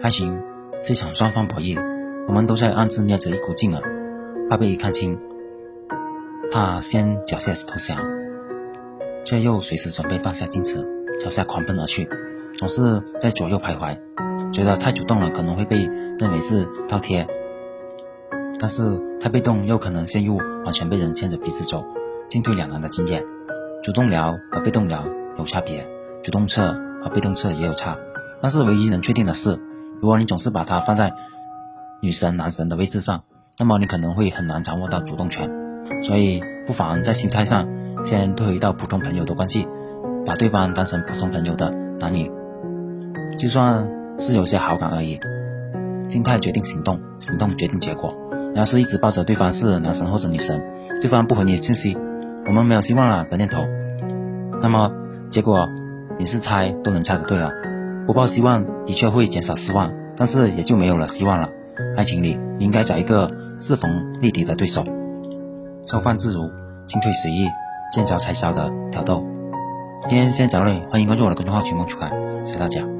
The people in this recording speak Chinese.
爱情是一场双方博弈，我们都在暗自捏着一股劲儿，怕被看清，怕先缴械投降，却又随时准备放下矜持，朝下狂奔而去，总是在左右徘徊，觉得太主动了可能会被认为是倒贴，但是太被动又可能陷入完全被人牵着鼻子走，进退两难的境界。主动聊和被动聊有差别，主动撤和被动撤也有差，但是唯一能确定的是。如果你总是把它放在女神、男神的位置上，那么你可能会很难掌握到主动权。所以，不妨在心态上先退回到普通朋友的关系，把对方当成普通朋友的男女，就算是有些好感而已。心态决定行动，行动决定结果。你要是一直抱着对方是男神或者女神，对方不回你信息，我们没有希望了的念头，那么结果你是猜都能猜得对了。不抱希望的确会减少失望，但是也就没有了希望了。爱情里，应该找一个势逢力敌的对手，收放自如，进退随意，见招拆招的挑逗。今天先讲到这里，欢迎关注我的公众号“群梦出海”，谢谢大家。